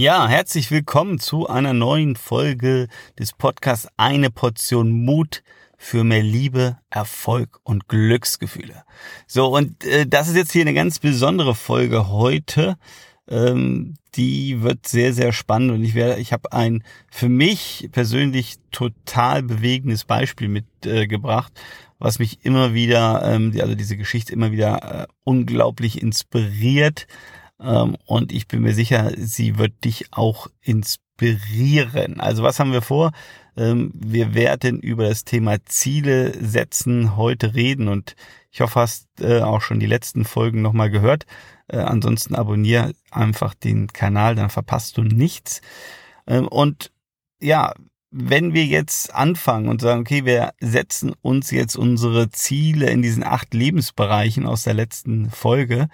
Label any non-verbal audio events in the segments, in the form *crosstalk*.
Ja, herzlich willkommen zu einer neuen Folge des Podcasts Eine Portion Mut für mehr Liebe, Erfolg und Glücksgefühle. So, und äh, das ist jetzt hier eine ganz besondere Folge heute. Ähm, die wird sehr, sehr spannend und ich werde, ich habe ein für mich persönlich total bewegendes Beispiel mitgebracht, äh, was mich immer wieder, ähm, also diese Geschichte immer wieder äh, unglaublich inspiriert und ich bin mir sicher, sie wird dich auch inspirieren. Also was haben wir vor? Ähm, wir werden über das Thema Ziele setzen heute reden und ich hoffe, hast äh, auch schon die letzten Folgen nochmal gehört. Äh, ansonsten abonniere einfach den Kanal, dann verpasst du nichts. Ähm, und ja, wenn wir jetzt anfangen und sagen, okay, wir setzen uns jetzt unsere Ziele in diesen acht Lebensbereichen aus der letzten Folge,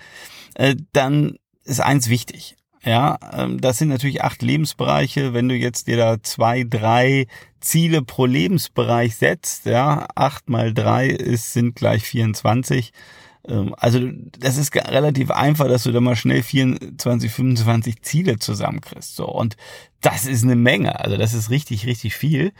äh, dann ist eins wichtig. Ja, ähm, das sind natürlich acht Lebensbereiche. Wenn du jetzt dir da zwei, drei Ziele pro Lebensbereich setzt, ja, acht mal drei ist, sind gleich 24. Ähm, also das ist relativ einfach, dass du da mal schnell 24, 25 Ziele zusammenkriegst. So und das ist eine Menge. Also das ist richtig, richtig viel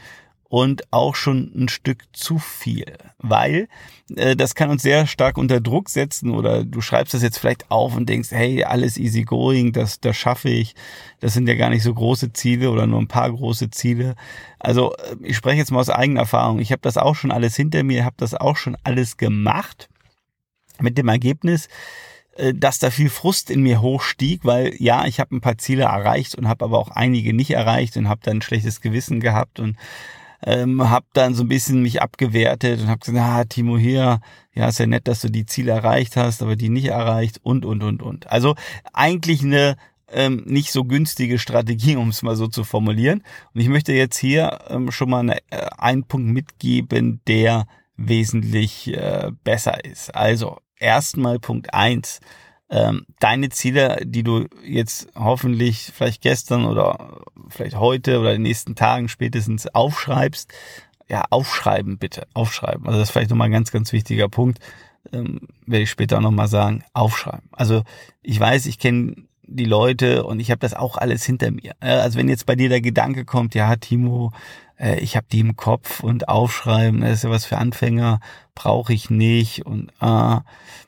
und auch schon ein Stück zu viel, weil äh, das kann uns sehr stark unter Druck setzen oder du schreibst das jetzt vielleicht auf und denkst, hey, alles easy going, das, das schaffe ich, das sind ja gar nicht so große Ziele oder nur ein paar große Ziele. Also äh, ich spreche jetzt mal aus eigener Erfahrung, ich habe das auch schon alles hinter mir, habe das auch schon alles gemacht mit dem Ergebnis, äh, dass da viel Frust in mir hochstieg, weil ja, ich habe ein paar Ziele erreicht und habe aber auch einige nicht erreicht und habe dann ein schlechtes Gewissen gehabt und ähm, habe dann so ein bisschen mich abgewertet und habe gesagt, ah, Timo hier, ja, ist ja nett, dass du die Ziele erreicht hast, aber die nicht erreicht und, und, und, und. Also eigentlich eine ähm, nicht so günstige Strategie, *laughs* um es mal so zu formulieren. Und ich möchte jetzt hier ähm, schon mal eine, äh, einen Punkt mitgeben, der wesentlich äh, besser ist. Also erstmal Punkt eins ähm, deine Ziele, die du jetzt hoffentlich vielleicht gestern oder vielleicht heute oder in den nächsten Tagen spätestens aufschreibst, ja, aufschreiben bitte, aufschreiben. Also das ist vielleicht nochmal ein ganz, ganz wichtiger Punkt, ähm, werde ich später nochmal sagen, aufschreiben. Also ich weiß, ich kenne die Leute und ich habe das auch alles hinter mir. Also wenn jetzt bei dir der Gedanke kommt, ja, Timo, äh, ich habe die im Kopf und aufschreiben, das ist ja was für Anfänger, brauche ich nicht und äh,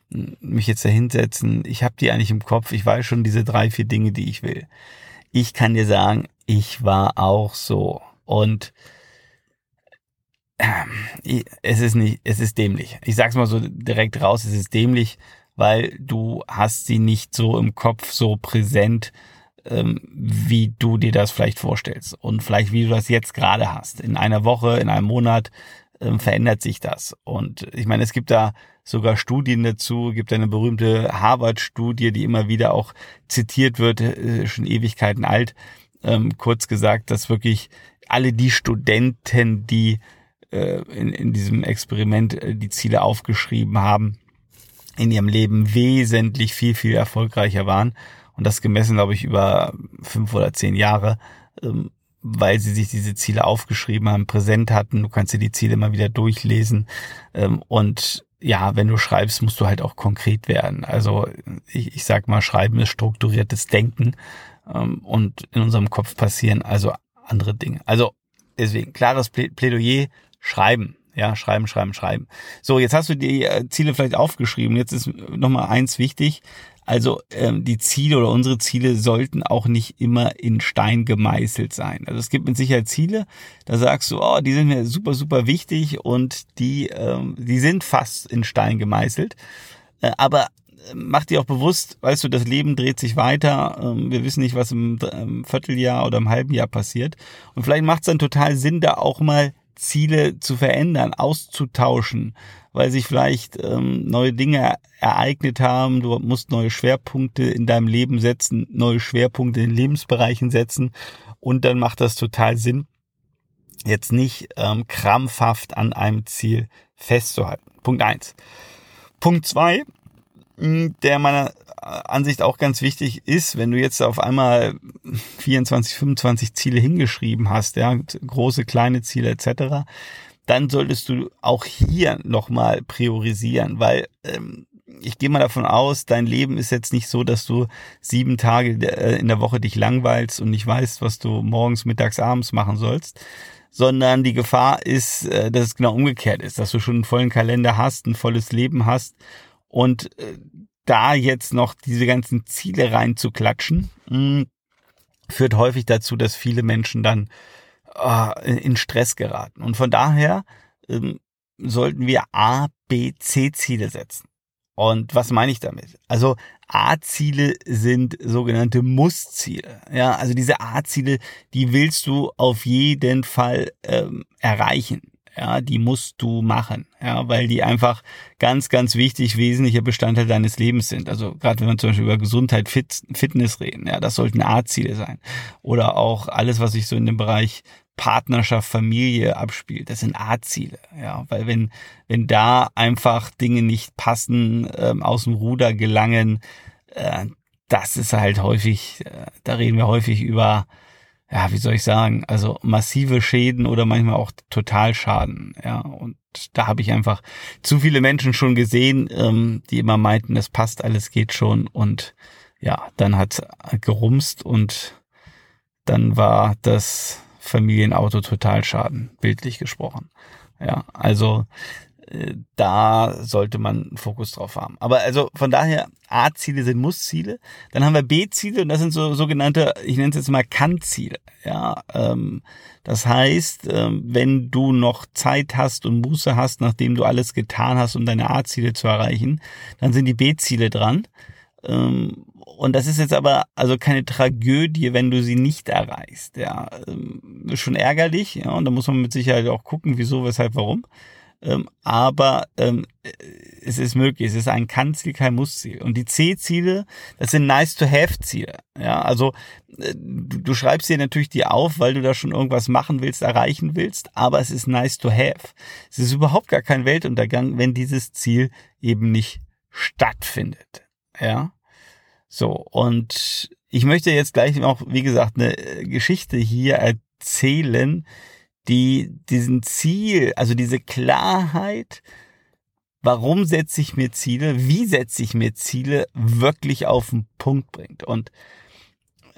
mich jetzt da hinsetzen, ich habe die eigentlich im Kopf, ich weiß schon diese drei, vier Dinge, die ich will. Ich kann dir sagen, ich war auch so und äh, es ist nicht, es ist dämlich. Ich sag's mal so direkt raus, es ist dämlich, weil du hast sie nicht so im Kopf so präsent, ähm, wie du dir das vielleicht vorstellst und vielleicht wie du das jetzt gerade hast. In einer Woche, in einem Monat ähm, verändert sich das. Und ich meine, es gibt da sogar Studien dazu, gibt eine berühmte Harvard-Studie, die immer wieder auch zitiert wird, äh, schon Ewigkeiten alt. Ähm, kurz gesagt, dass wirklich alle die Studenten, die äh, in, in diesem Experiment äh, die Ziele aufgeschrieben haben, in ihrem Leben wesentlich viel, viel erfolgreicher waren. Und das gemessen, glaube ich, über fünf oder zehn Jahre. Ähm, weil sie sich diese Ziele aufgeschrieben haben, präsent hatten. Du kannst dir die Ziele immer wieder durchlesen. Ähm, und ja, wenn du schreibst, musst du halt auch konkret werden. Also ich, ich sag mal, Schreiben ist strukturiertes Denken ähm, und in unserem Kopf passieren also andere Dinge. Also deswegen klares Plädoyer, schreiben. Ja, schreiben, schreiben, schreiben. So, jetzt hast du die äh, Ziele vielleicht aufgeschrieben. Jetzt ist nochmal eins wichtig. Also ähm, die Ziele oder unsere Ziele sollten auch nicht immer in Stein gemeißelt sein. Also es gibt mit Sicherheit Ziele, da sagst du, oh, die sind mir super, super wichtig und die, ähm, die sind fast in Stein gemeißelt. Äh, aber äh, mach dir auch bewusst, weißt du, das Leben dreht sich weiter. Ähm, wir wissen nicht, was im, im Vierteljahr oder im halben Jahr passiert. Und vielleicht macht es dann total Sinn, da auch mal Ziele zu verändern, auszutauschen, weil sich vielleicht ähm, neue Dinge ereignet haben, du musst neue Schwerpunkte in deinem Leben setzen, neue Schwerpunkte in Lebensbereichen setzen und dann macht das total Sinn, jetzt nicht ähm, krampfhaft an einem Ziel festzuhalten. Punkt eins. Punkt zwei, der meiner Ansicht auch ganz wichtig ist, wenn du jetzt auf einmal 24, 25 Ziele hingeschrieben hast, ja, große, kleine Ziele etc., dann solltest du auch hier nochmal priorisieren, weil ähm, ich gehe mal davon aus, dein Leben ist jetzt nicht so, dass du sieben Tage äh, in der Woche dich langweilst und nicht weißt, was du morgens, mittags, abends machen sollst, sondern die Gefahr ist, äh, dass es genau umgekehrt ist, dass du schon einen vollen Kalender hast, ein volles Leben hast und äh, da jetzt noch diese ganzen Ziele reinzuklatschen, hm, führt häufig dazu, dass viele Menschen dann in Stress geraten. Und von daher ähm, sollten wir A, B, C Ziele setzen. Und was meine ich damit? Also A-Ziele sind sogenannte Muss-Ziele. Ja, also diese A-Ziele, die willst du auf jeden Fall ähm, erreichen. Ja, die musst du machen. Ja, weil die einfach ganz, ganz wichtig, wesentlicher Bestandteil deines Lebens sind. Also gerade wenn wir zum Beispiel über Gesundheit, Fit, Fitness reden, ja, das sollten A-Ziele sein. Oder auch alles, was sich so in dem Bereich Partnerschaft, Familie abspielt. Das sind A-Ziele, ja, weil wenn wenn da einfach Dinge nicht passen, ähm, aus dem Ruder gelangen, äh, das ist halt häufig, äh, da reden wir häufig über, ja, wie soll ich sagen, also massive Schäden oder manchmal auch Totalschaden, ja, und da habe ich einfach zu viele Menschen schon gesehen, ähm, die immer meinten, es passt, alles geht schon und ja, dann hat gerumst und dann war das Familienauto Totalschaden, bildlich gesprochen. Ja, also da sollte man Fokus drauf haben. Aber also von daher, A-Ziele sind Muss-Ziele. Dann haben wir B-Ziele und das sind so sogenannte, ich nenne es jetzt mal Kann-Ziele. Ja, ähm, das heißt, ähm, wenn du noch Zeit hast und Muße hast, nachdem du alles getan hast, um deine A-Ziele zu erreichen, dann sind die B-Ziele dran. Ähm, und das ist jetzt aber also keine Tragödie, wenn du sie nicht erreichst. Ja, ähm, schon ärgerlich. Ja, und da muss man mit Sicherheit auch gucken, wieso, weshalb, warum. Ähm, aber ähm, es ist möglich. Es ist ein Kann-Ziel, kein Muss-Ziel. Und die C-Ziele, das sind Nice-to-Have-Ziele. Ja, also äh, du, du schreibst dir natürlich die auf, weil du da schon irgendwas machen willst, erreichen willst. Aber es ist Nice-to-Have. Es ist überhaupt gar kein Weltuntergang, wenn dieses Ziel eben nicht stattfindet. Ja. So, und ich möchte jetzt gleich auch, wie gesagt, eine Geschichte hier erzählen, die diesen Ziel, also diese Klarheit, warum setze ich mir Ziele, wie setze ich mir Ziele, wirklich auf den Punkt bringt. Und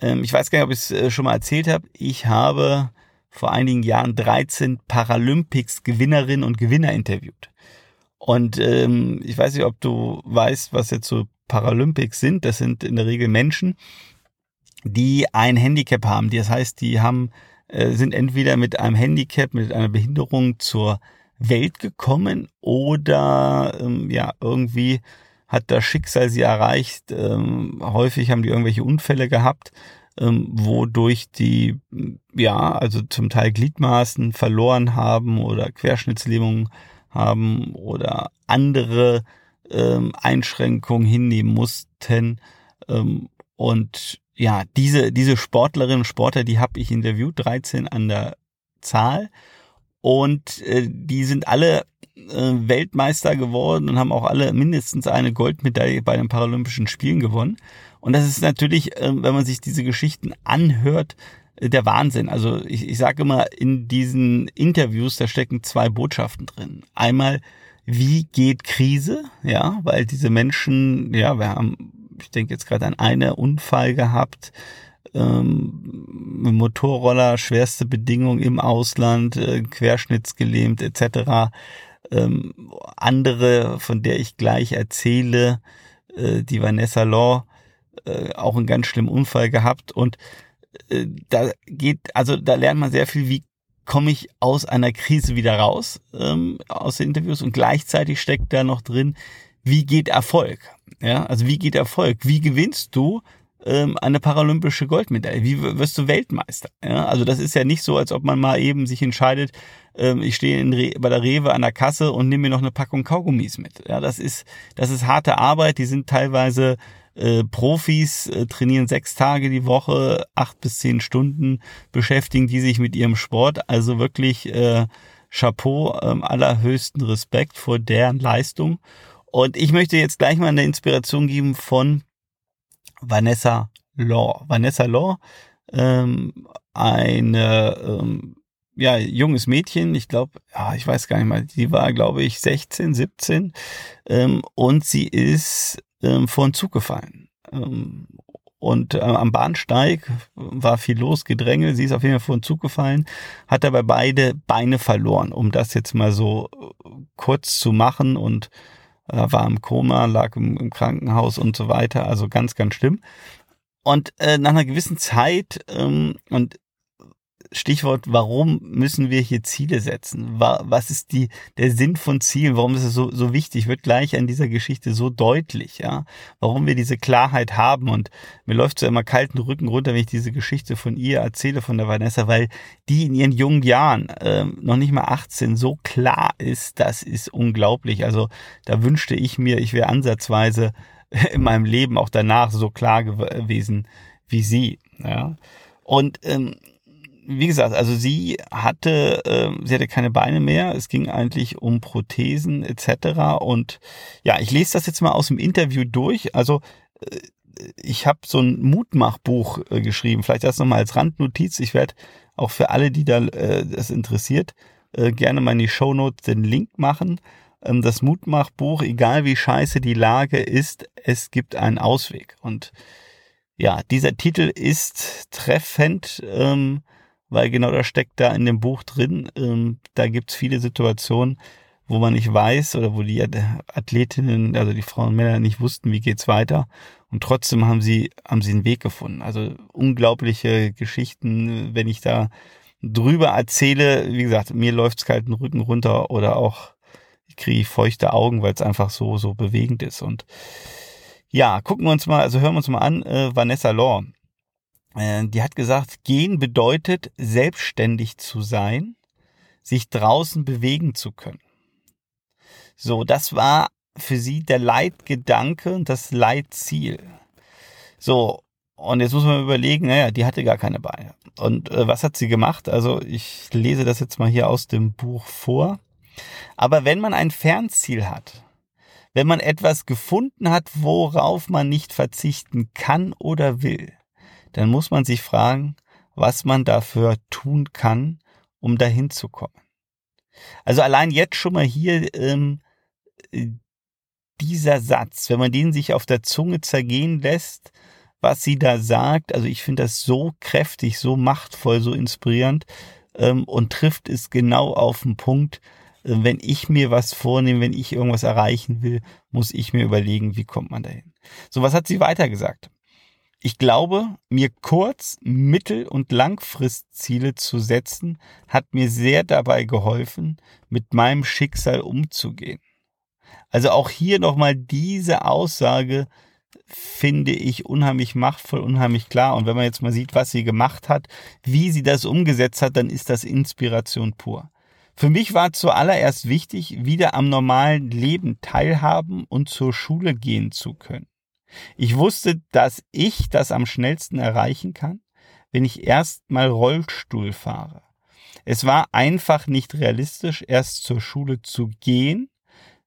ähm, ich weiß gar nicht, ob ich es äh, schon mal erzählt habe, ich habe vor einigen Jahren 13 Paralympics-Gewinnerinnen und Gewinner interviewt. Und ähm, ich weiß nicht, ob du weißt, was jetzt so Paralympics sind. Das sind in der Regel Menschen, die ein Handicap haben. Das heißt, die haben, sind entweder mit einem Handicap, mit einer Behinderung zur Welt gekommen oder ähm, ja irgendwie hat das Schicksal sie erreicht. Ähm, häufig haben die irgendwelche Unfälle gehabt, ähm, wodurch die ja also zum Teil Gliedmaßen verloren haben oder Querschnittslähmungen haben oder andere ähm, Einschränkungen hinnehmen mussten. Ähm, und ja, diese, diese Sportlerinnen und Sportler, die habe ich interviewt, 13 an der Zahl. Und äh, die sind alle äh, Weltmeister geworden und haben auch alle mindestens eine Goldmedaille bei den Paralympischen Spielen gewonnen. Und das ist natürlich, äh, wenn man sich diese Geschichten anhört, äh, der Wahnsinn. Also ich, ich sage immer, in diesen Interviews, da stecken zwei Botschaften drin. Einmal wie geht Krise? Ja, weil diese Menschen, ja, wir haben, ich denke jetzt gerade an einen Unfall gehabt, ähm, Motorroller, schwerste Bedingungen im Ausland, äh, querschnittsgelähmt etc. Ähm, andere, von der ich gleich erzähle, äh, die Vanessa Law, äh, auch einen ganz schlimmen Unfall gehabt und äh, da geht, also da lernt man sehr viel, wie komme ich aus einer Krise wieder raus ähm, aus den Interviews und gleichzeitig steckt da noch drin, wie geht Erfolg? Ja, also wie geht Erfolg? Wie gewinnst du ähm, eine paralympische Goldmedaille? Wie wirst du Weltmeister? Ja, also das ist ja nicht so, als ob man mal eben sich entscheidet, ähm, ich stehe in bei der Rewe an der Kasse und nehme mir noch eine Packung Kaugummis mit. Ja, das ist das ist harte Arbeit. Die sind teilweise äh, Profis äh, trainieren sechs Tage die Woche, acht bis zehn Stunden, beschäftigen die sich mit ihrem Sport. Also wirklich äh, Chapeau, ähm, allerhöchsten Respekt vor deren Leistung. Und ich möchte jetzt gleich mal eine Inspiration geben von Vanessa Law. Vanessa Law, ähm, eine ähm, ja, junges Mädchen, ich glaube, ja, ich weiß gar nicht mal, die war, glaube ich, 16, 17 ähm, und sie ist ähm, vor den Zug gefallen. Ähm, und äh, am Bahnsteig war viel los, Gedränge. Sie ist auf jeden Fall vor den Zug gefallen, hat dabei beide Beine verloren, um das jetzt mal so äh, kurz zu machen und war im Koma, lag im, im, Krankenhaus und so weiter. Also ganz, ganz schlimm. Und äh, nach einer gewissen Zeit ähm, und Stichwort, warum müssen wir hier Ziele setzen? Was ist die, der Sinn von Zielen? Warum ist es so, so wichtig? Wird gleich an dieser Geschichte so deutlich, ja? Warum wir diese Klarheit haben und mir läuft so immer kalten Rücken runter, wenn ich diese Geschichte von ihr erzähle, von der Vanessa, weil die in ihren jungen Jahren, äh, noch nicht mal 18, so klar ist, das ist unglaublich. Also da wünschte ich mir, ich wäre ansatzweise *laughs* in meinem Leben auch danach so klar gewesen wie sie, ja? Und ähm, wie gesagt, also sie hatte, äh, sie hatte keine Beine mehr. Es ging eigentlich um Prothesen etc. Und ja, ich lese das jetzt mal aus dem Interview durch. Also äh, ich habe so ein Mutmachbuch äh, geschrieben. Vielleicht das nochmal als Randnotiz. Ich werde auch für alle, die da äh, das interessiert, äh, gerne mal in die Shownotes den Link machen. Ähm, das Mutmachbuch, egal wie scheiße die Lage ist, es gibt einen Ausweg. Und ja, dieser Titel ist treffend. Ähm, weil genau das steckt da in dem Buch drin. Ähm, da gibt's viele Situationen, wo man nicht weiß oder wo die Athletinnen, also die Frauen und Männer nicht wussten, wie geht's weiter. Und trotzdem haben sie, haben sie einen Weg gefunden. Also unglaubliche Geschichten, wenn ich da drüber erzähle, wie gesagt, mir läuft's kalten Rücken runter oder auch ich kriege feuchte Augen, weil es einfach so, so bewegend ist. Und ja, gucken wir uns mal, also hören wir uns mal an, äh, Vanessa Law. Äh, die hat gesagt, gehen bedeutet selbstständig zu sein, sich draußen bewegen zu können. So, das war für sie der Leitgedanke und das Leitziel. So, und jetzt muss man überlegen, naja, die hatte gar keine Beine. Und äh, was hat sie gemacht? Also ich lese das jetzt mal hier aus dem Buch vor. Aber wenn man ein Fernziel hat, wenn man etwas gefunden hat, worauf man nicht verzichten kann oder will, dann muss man sich fragen, was man dafür tun kann, um dahin zu kommen. Also allein jetzt schon mal hier ähm, dieser Satz, wenn man den sich auf der Zunge zergehen lässt, was sie da sagt, also ich finde das so kräftig, so machtvoll, so inspirierend ähm, und trifft es genau auf den Punkt. Äh, wenn ich mir was vornehme, wenn ich irgendwas erreichen will, muss ich mir überlegen, wie kommt man dahin. So, was hat sie weiter gesagt? Ich glaube, mir kurz-, mittel- und langfristziele zu setzen, hat mir sehr dabei geholfen, mit meinem Schicksal umzugehen. Also auch hier nochmal diese Aussage finde ich unheimlich machtvoll, unheimlich klar. Und wenn man jetzt mal sieht, was sie gemacht hat, wie sie das umgesetzt hat, dann ist das Inspiration pur. Für mich war zuallererst wichtig, wieder am normalen Leben teilhaben und zur Schule gehen zu können. Ich wusste, dass ich das am schnellsten erreichen kann, wenn ich erst mal Rollstuhl fahre. Es war einfach nicht realistisch, erst zur Schule zu gehen,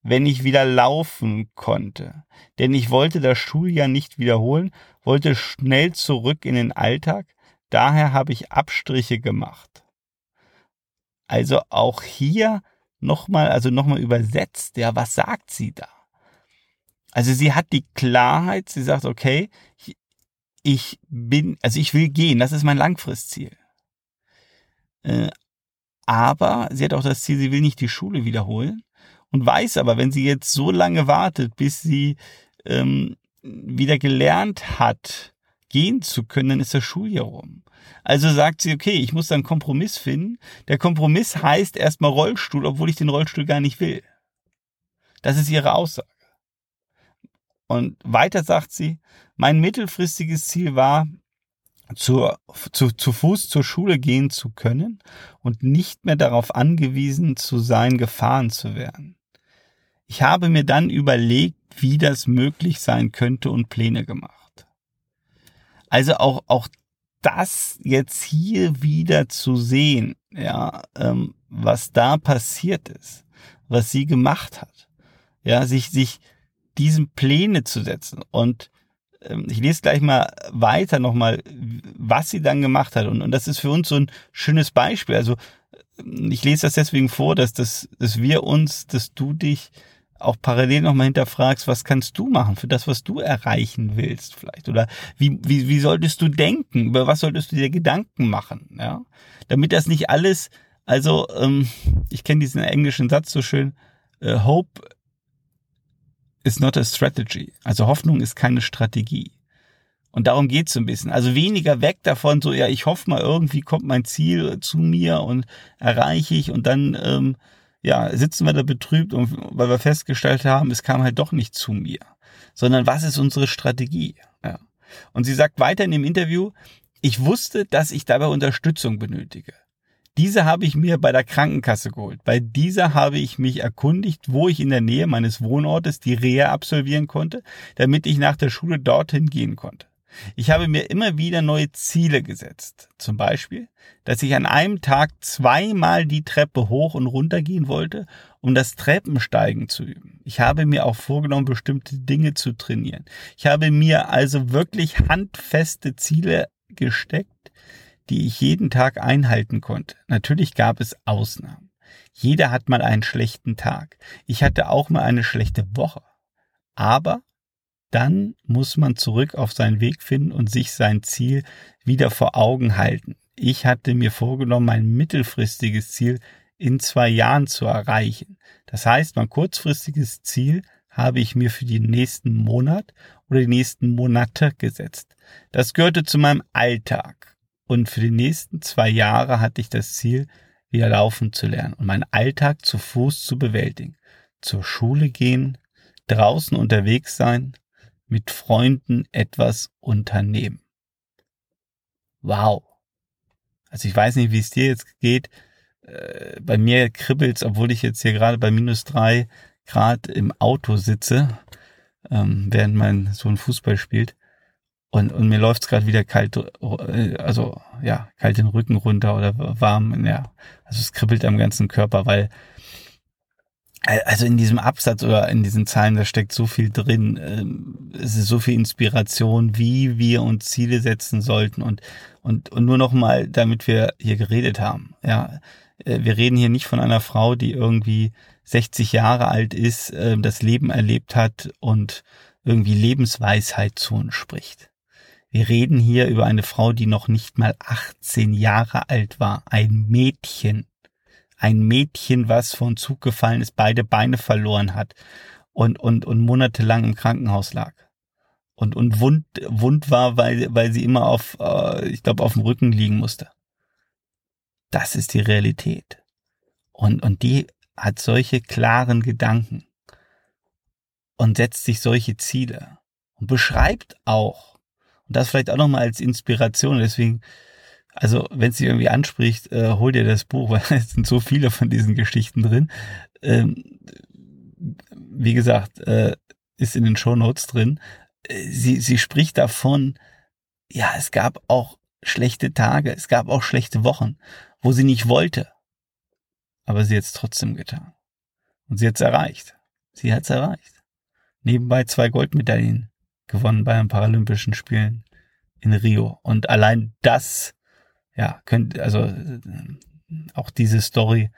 wenn ich wieder laufen konnte. Denn ich wollte das Schuljahr nicht wiederholen, wollte schnell zurück in den Alltag, daher habe ich Abstriche gemacht. Also auch hier nochmal, also nochmal übersetzt, ja, was sagt sie da? Also sie hat die Klarheit, sie sagt, okay, ich, bin, also ich will gehen, das ist mein Langfristziel. Äh, aber sie hat auch das Ziel, sie will nicht die Schule wiederholen und weiß aber, wenn sie jetzt so lange wartet, bis sie ähm, wieder gelernt hat, gehen zu können, dann ist das Schuljahr rum. Also sagt sie, okay, ich muss da einen Kompromiss finden. Der Kompromiss heißt erstmal Rollstuhl, obwohl ich den Rollstuhl gar nicht will. Das ist ihre Aussage. Und weiter sagt sie, mein mittelfristiges Ziel war, zur, zu, zu Fuß zur Schule gehen zu können und nicht mehr darauf angewiesen zu sein, gefahren zu werden. Ich habe mir dann überlegt, wie das möglich sein könnte und Pläne gemacht. Also auch, auch das jetzt hier wieder zu sehen, ja, ähm, was da passiert ist, was sie gemacht hat, ja, sich, sich, diesen Pläne zu setzen. Und ähm, ich lese gleich mal weiter nochmal, was sie dann gemacht hat. Und, und das ist für uns so ein schönes Beispiel. Also ich lese das deswegen vor, dass, das, dass wir uns, dass du dich auch parallel nochmal hinterfragst, was kannst du machen für das, was du erreichen willst vielleicht? Oder wie, wie, wie solltest du denken? Über was solltest du dir Gedanken machen? Ja, damit das nicht alles, also ähm, ich kenne diesen englischen Satz so schön, uh, Hope is not a strategy. Also Hoffnung ist keine Strategie. Und darum geht's so ein bisschen. Also weniger weg davon, so ja, ich hoffe mal, irgendwie kommt mein Ziel zu mir und erreiche ich und dann ähm, ja, sitzen wir da betrübt, und, weil wir festgestellt haben, es kam halt doch nicht zu mir. Sondern was ist unsere Strategie? Ja. Und sie sagt weiter in dem Interview, ich wusste, dass ich dabei Unterstützung benötige. Diese habe ich mir bei der Krankenkasse geholt. Bei dieser habe ich mich erkundigt, wo ich in der Nähe meines Wohnortes die Reha absolvieren konnte, damit ich nach der Schule dorthin gehen konnte. Ich habe mir immer wieder neue Ziele gesetzt. Zum Beispiel, dass ich an einem Tag zweimal die Treppe hoch und runter gehen wollte, um das Treppensteigen zu üben. Ich habe mir auch vorgenommen, bestimmte Dinge zu trainieren. Ich habe mir also wirklich handfeste Ziele gesteckt, die ich jeden Tag einhalten konnte. Natürlich gab es Ausnahmen. Jeder hat mal einen schlechten Tag. Ich hatte auch mal eine schlechte Woche. Aber dann muss man zurück auf seinen Weg finden und sich sein Ziel wieder vor Augen halten. Ich hatte mir vorgenommen, mein mittelfristiges Ziel in zwei Jahren zu erreichen. Das heißt, mein kurzfristiges Ziel habe ich mir für den nächsten Monat oder die nächsten Monate gesetzt. Das gehörte zu meinem Alltag. Und für die nächsten zwei Jahre hatte ich das Ziel, wieder laufen zu lernen und meinen Alltag zu Fuß zu bewältigen. Zur Schule gehen, draußen unterwegs sein, mit Freunden etwas unternehmen. Wow. Also ich weiß nicht, wie es dir jetzt geht. Äh, bei mir kribbelt's, obwohl ich jetzt hier gerade bei minus drei Grad im Auto sitze, ähm, während mein Sohn Fußball spielt. Und, und mir läuft's gerade wieder kalt, äh, also ja, kalt den Rücken runter oder warm. Ja, also es kribbelt am ganzen Körper, weil also in diesem Absatz oder in diesen Zahlen, da steckt so viel drin. Ähm, es ist so viel Inspiration, wie wir uns Ziele setzen sollten und, und, und nur noch mal, damit wir hier geredet haben. Ja, äh, wir reden hier nicht von einer Frau, die irgendwie 60 Jahre alt ist, äh, das Leben erlebt hat und irgendwie Lebensweisheit zu uns spricht. Wir reden hier über eine Frau, die noch nicht mal 18 Jahre alt war, ein Mädchen ein Mädchen, was von Zug gefallen ist, beide Beine verloren hat und, und, und monatelang im Krankenhaus lag. Und, und wund, wund war, weil, weil sie immer auf, äh, ich glaube, auf dem Rücken liegen musste. Das ist die Realität. Und, und die hat solche klaren Gedanken und setzt sich solche Ziele und beschreibt auch, und das vielleicht auch nochmal als Inspiration, deswegen also, wenn es dich irgendwie anspricht, äh, hol dir das Buch, *laughs* weil es sind so viele von diesen Geschichten drin. Ähm, wie gesagt, äh, ist in den Show Notes drin. Sie, sie spricht davon, ja, es gab auch schlechte Tage, es gab auch schlechte Wochen, wo sie nicht wollte. Aber sie hat es trotzdem getan. Und sie hat es erreicht. Sie hat es erreicht. Nebenbei zwei Goldmedaillen gewonnen bei den Paralympischen Spielen in Rio. Und allein das ja, könnt, also äh, auch diese Story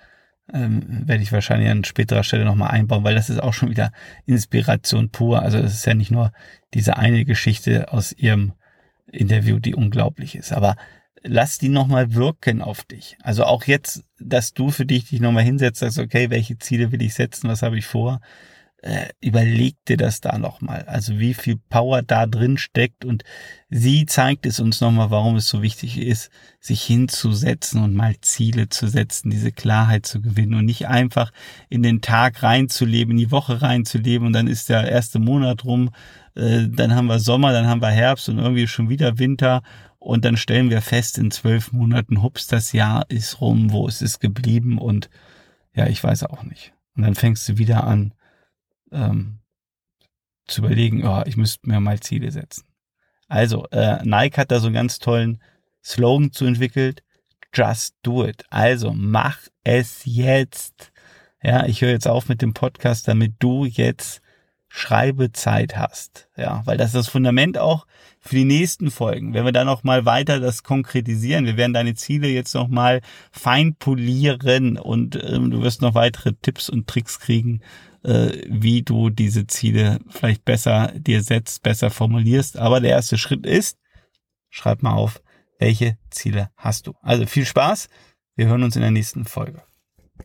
ähm, werde ich wahrscheinlich an späterer Stelle nochmal einbauen, weil das ist auch schon wieder Inspiration pur. Also es ist ja nicht nur diese eine Geschichte aus ihrem Interview, die unglaublich ist, aber lass die nochmal wirken auf dich. Also auch jetzt, dass du für dich dich nochmal hinsetzt, sagst, okay, welche Ziele will ich setzen, was habe ich vor? Äh, überleg dir das da nochmal. Also wie viel Power da drin steckt und sie zeigt es uns nochmal, warum es so wichtig ist, sich hinzusetzen und mal Ziele zu setzen, diese Klarheit zu gewinnen und nicht einfach in den Tag reinzuleben, in die Woche reinzuleben und dann ist der erste Monat rum, äh, dann haben wir Sommer, dann haben wir Herbst und irgendwie schon wieder Winter und dann stellen wir fest, in zwölf Monaten, hups, das Jahr ist rum, wo ist es geblieben und ja, ich weiß auch nicht. Und dann fängst du wieder an, ähm, zu überlegen, oh, ich müsste mir mal Ziele setzen. Also, äh, Nike hat da so einen ganz tollen Slogan zu entwickelt. Just do it. Also, mach es jetzt. Ja, ich höre jetzt auf mit dem Podcast, damit du jetzt Schreibezeit hast. Ja, weil das ist das Fundament auch für die nächsten Folgen. Wenn wir dann noch mal weiter das konkretisieren, wir werden deine Ziele jetzt noch mal fein polieren und ähm, du wirst noch weitere Tipps und Tricks kriegen, äh, wie du diese Ziele vielleicht besser dir setzt, besser formulierst. Aber der erste Schritt ist, schreib mal auf, welche Ziele hast du. Also viel Spaß. Wir hören uns in der nächsten Folge.